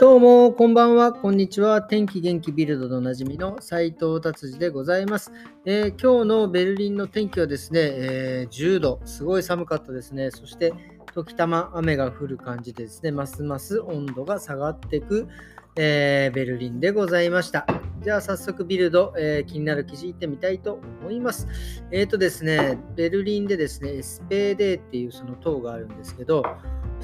どうも、こんばんは、こんにちは。天気元気ビルドでおなじみの斉藤達治でございます、えー、今日のベルリンの天気はですね、えー、10度、すごい寒かったですね。そして、時たま雨が降る感じでですね、ますます温度が下がっていく、えー、ベルリンでございました。じゃあ早速ビルド、えー、気になる記事いってみたいと思います。えっ、ー、とですね、ベルリンでですね、SPD っていうその塔があるんですけど、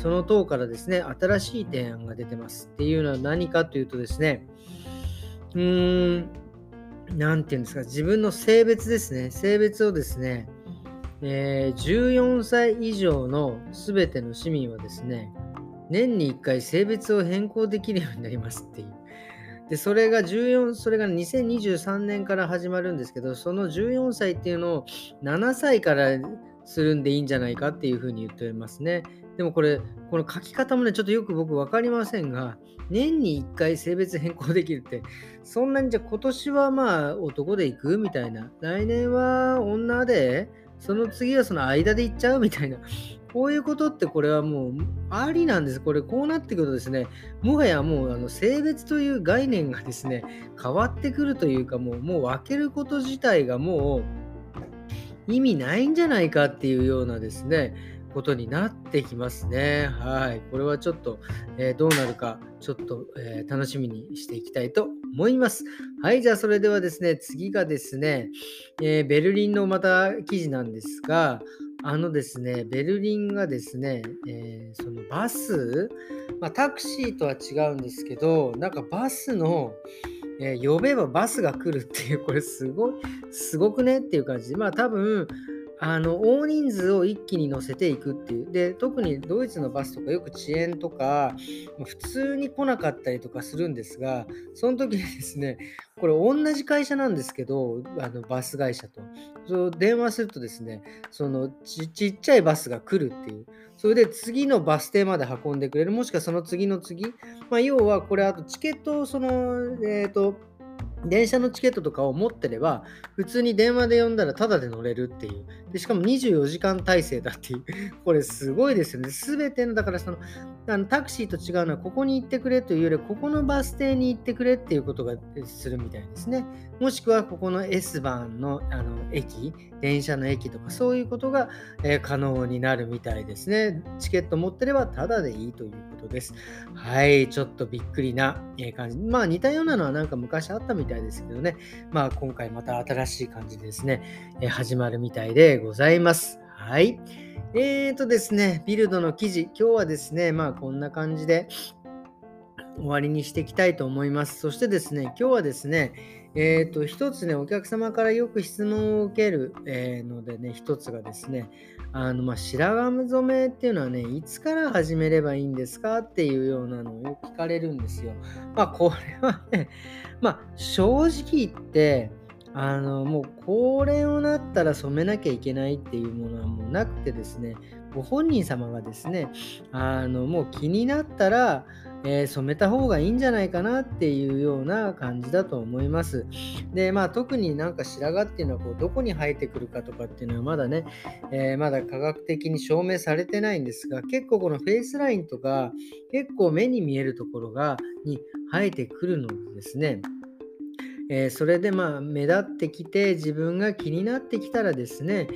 その塔からですね、新しい提案が出てます。っていうのは何かというとですね、うーん、なんていうんですか、自分の性別ですね、性別をですね、えー、14歳以上のすべての市民はですね、年に1回性別を変更できるようになりますっていう。で、それが14、それが2023年から始まるんですけど、その14歳っていうのを7歳からするんでいいんじゃないかっていうふうに言っておりますね。でもこれ、この書き方もね、ちょっとよく僕分かりませんが、年に1回性別変更できるって、そんなにじゃ今年はまあ男で行くみたいな、来年は女で、その次はその間で行っちゃうみたいな、こういうことってこれはもうありなんです。これこうなってくるとですね、もはやもうあの性別という概念がですね、変わってくるというかもう、もう分けること自体がもう意味ないんじゃないかっていうようなですね、ことになってきますね。はい。これはちょっと、えー、どうなるか、ちょっと、えー、楽しみにしていきたいと思います。はい。じゃあ、それではですね、次がですね、えー、ベルリンのまた記事なんですが、あのですね、ベルリンがですね、えー、そのバス、まあ、タクシーとは違うんですけど、なんかバスの、えー、呼べばバスが来るっていう、これすごい、すごくねっていう感じ。で、まあ多分、あの大人数を一気に乗せていくっていう。で、特にドイツのバスとかよく遅延とか、普通に来なかったりとかするんですが、その時にですね、これ同じ会社なんですけど、あのバス会社と。そう電話するとですね、そのちちっちゃいバスが来るっていう。それで次のバス停まで運んでくれる。もしくはその次の次。まあ、要はこれあとチケットをその、えっ、ー、と、電車のチケットとかを持ってれば、普通に電話で呼んだらタダで乗れるっていう。でしかも24時間体制だっていう。これすごいですよね。すべての、だからその、あのタクシーと違うのは、ここに行ってくれというより、ここのバス停に行ってくれっていうことがするみたいですね。もしくは、ここの S 番のあの駅、電車の駅とか、そういうことが、えー、可能になるみたいですね。チケット持ってればタダでいいということです。はい、ちょっとびっくりな感じ。まあ似たようなのはなんか昔あったみたいですけどね。まあ今回また新しい感じですね、え、始まるみたいでございます。はい。えーとですね、ビルドの記事、今日はですね、まあこんな感じで終わりにしていきたいと思います。そしてですね、今日はですね、えーと、一つね、お客様からよく質問を受ける、えー、のでね、一つがですね、あのまあ、白髪染めっていうのはね、いつから始めればいいんですかっていうようなのをよく聞かれるんですよ。まあ、これはね、まあ、正直言って、あのもう高齢をなったら染めなきゃいけないっていうものはもうなくてですね、ご本人様がですね、あのもう気になったら、えー、染めた方がいいんじゃないかなっていうような感じだと思います。で、まあ特になんか白髪っていうのはこうどこに生えてくるかとかっていうのはまだね、えー、まだ科学的に証明されてないんですが、結構このフェイスラインとか結構目に見えるところがに生えてくるのですね、えー、それでまあ目立ってきて自分が気になってきたらですね、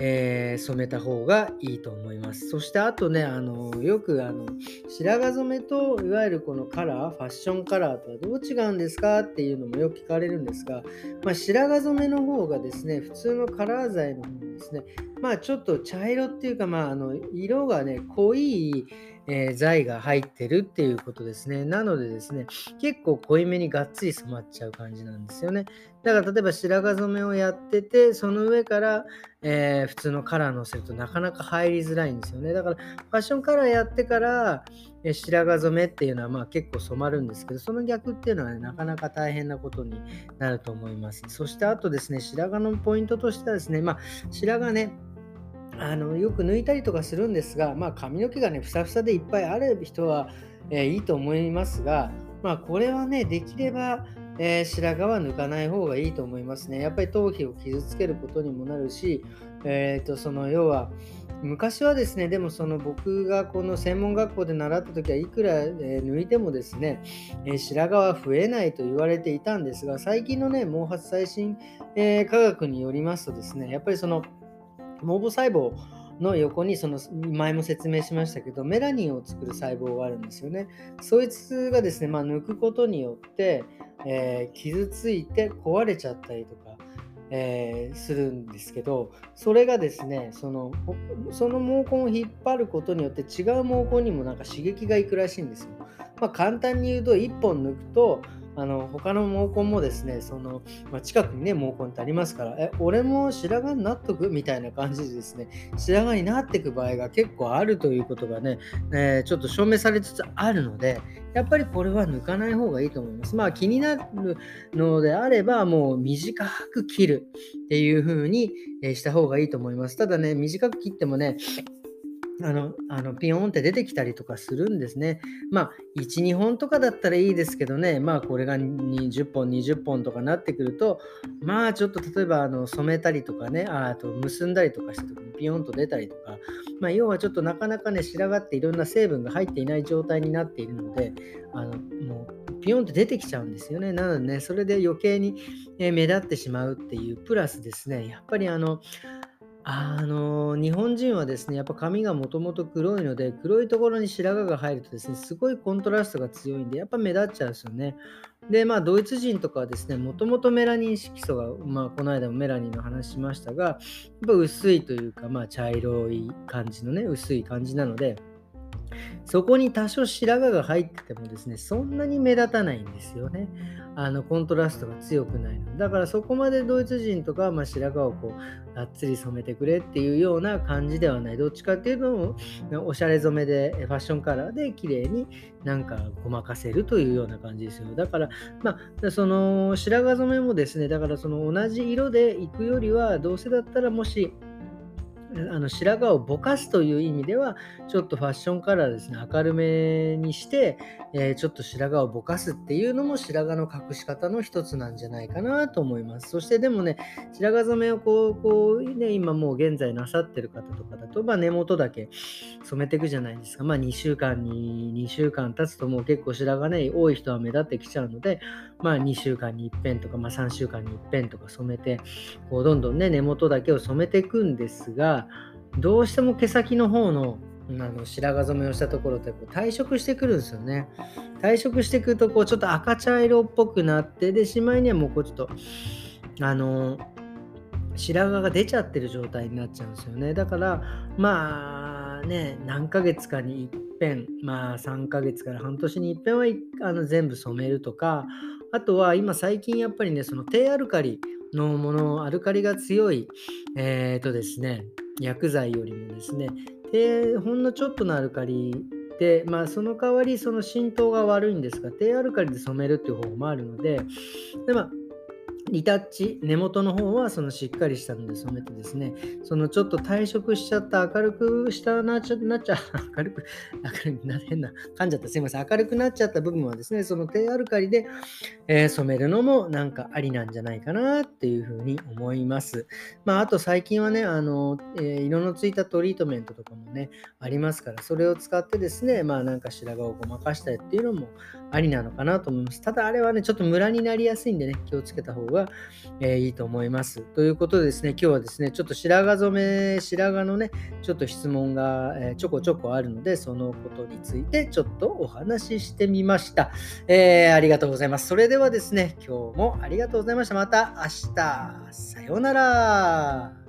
えー、染めた方がいいと思います。そしてあとね、あのよくあの白髪染めといわゆるこのカラー、ファッションカラーとはどう違うんですか？っていうのもよく聞かれるんですが、まあ、白髪染めの方がですね、普通のカラー剤の方ですね、まあちょっと茶色っていうか、まああの色がね、濃いえー、材が入ってるっていうことですね。なのでですね、結構濃いめにがっつり染まっちゃう感じなんですよね。だから例えば白髪染めをやってて、その上から、えー、普通のカラーのせるとなかなか入りづらいんですよね。だからファッションカラーやってから、えー、白髪染めっていうのはまあ結構染まるんですけど、その逆っていうのは、ね、なかなか大変なことになると思います。そしてあとですね、白髪のポイントとしてはですね、まあ白髪ね、あのよく抜いたりとかするんですが、まあ、髪の毛がね、ふさふさでいっぱいある人は、えー、いいと思いますが、まあ、これはね、できれば、えー、白髪は抜かない方がいいと思いますね。やっぱり頭皮を傷つけることにもなるし、えーと、その要は昔はですねでもその僕がこの専門学校で習った時はいくら、え抜いてもですね、え白髪は増えないと言われていたんですが最近のね毛髪最新、え科学によりますとですねやっぱりその毛母細胞の横にその前も説明しましたけどメラニンを作る細胞があるんですよね。そいつがですね、まあ、抜くことによって、えー、傷ついて壊れちゃったりとか、えー、するんですけどそれがですねそのその毛根を引っ張ることによって違う毛根にもなんか刺激がいくらしいんですよ。まあ、簡単に言うと1本抜くとあの他の毛根もですね、そのまあ、近くにね、毛根ってありますから、え、俺も白髪になっとくみたいな感じでですね、白髪になっていく場合が結構あるということがね、えー、ちょっと証明されつつあるので、やっぱりこれは抜かない方がいいと思います。まあ気になるのであれば、もう短く切るっていう風にした方がいいと思います。ただね、短く切ってもね、あの、あのピヨンって出てきたりとかするんですね。まあ、1、2本とかだったらいいですけどね、まあ、これが20本、20本とかなってくると、まあ、ちょっと例えば、あの染めたりとかね、あと結んだりとかした時にピヨンと出たりとか、まあ、要はちょっとなかなかね、白髪っていろんな成分が入っていない状態になっているので、あのもうピヨンって出てきちゃうんですよね。なのでね、それで余計に目立ってしまうっていう、プラスですね、やっぱりあの、あの、日本人はですね、やっぱ髪がもともと黒いので、黒いところに白髪が入るとですね、すごいコントラストが強いんで、やっぱ目立っちゃうんですよね。で、まあ、ドイツ人とかはですね、もともとメラニン色素が、まあ、この間もメラニンの話しましたが、やっぱ薄いというか、まあ、茶色い感じのね、薄い感じなので、そこに多少白髪が入っててもですね、そんなに目立たないんですよね。あのコントラストが強くないの。だからそこまでドイツ人とか、まあ、白髪をこうがっつり染めてくれっていうような感じではない。どっちかっていうと、おしゃれ染めで、ファッションカラーで綺麗になんかごまかせるというような感じですよ。だから、まあ、その白髪染めもですね、だからその同じ色で行くよりは、どうせだったらもし、あの白髪をぼかすという意味では、ちょっとファッションカラーですね、明るめにして、えー、ちょっと白髪をぼかすっていうのも白髪の隠し方の一つなんじゃないかなと思います。そしてでもね、白髪染めをこう、こうね、今もう現在なさってる方とかだと、まあ、根元だけ染めていくじゃないですか。まあ2週間に、2週間経つともう結構白髪ね、多い人は目立ってきちゃうので、まあ2週間に一遍とか、まあ3週間に一遍とか染めて、こうどんどんね、根元だけを染めていくんですが、どうしても毛先の方のあの白髪染めをしたところってこう退色してくるんですよね。退色してくるとこうちょっと赤茶色っぽくなってでしまいにはもうこうちょっとあの白髪が出ちゃってる状態になっちゃうんですよね。だからまあね何ヶ月かに一遍まあ3ヶ月から半年に一遍はあの全部染めるとかあとは今最近やっぱりねその低アルカリのものアルカリが強いえっ、ー、とですね薬剤よりもですね、低ほんのちょっとのアルカリで、まあ、その代わりその浸透が悪いんですが、低アルカリで染めるっていう方法もあるので、でまあリタッチ、根元の方はそのしっかりしたので染めてですね、そのちょっと退色しちゃった明るくしたなっちゃ、なっちゃ、明るく、明るくな、変な、噛んじゃった、すいません、明るくなっちゃった部分はですね、その低アルカリで、えー、染めるのもなんかありなんじゃないかなっていうふうに思います。まあ、あと最近はね、あの、えー、色のついたトリートメントとかもね、ありますから、それを使ってですね、まあなんか白髪をごまかしたりっていうのもありなのかなと思います。ただあれはね、ちょっとムラになりやすいんでね、気をつけた方がえー、いいと思います。ということでですね、今日はですね、ちょっと白髪染め、白髪のね、ちょっと質問が、えー、ちょこちょこあるので、そのことについてちょっとお話ししてみました。えー、ありがとうございます。それではですね、今日もありがとうございました。また明日、さようなら。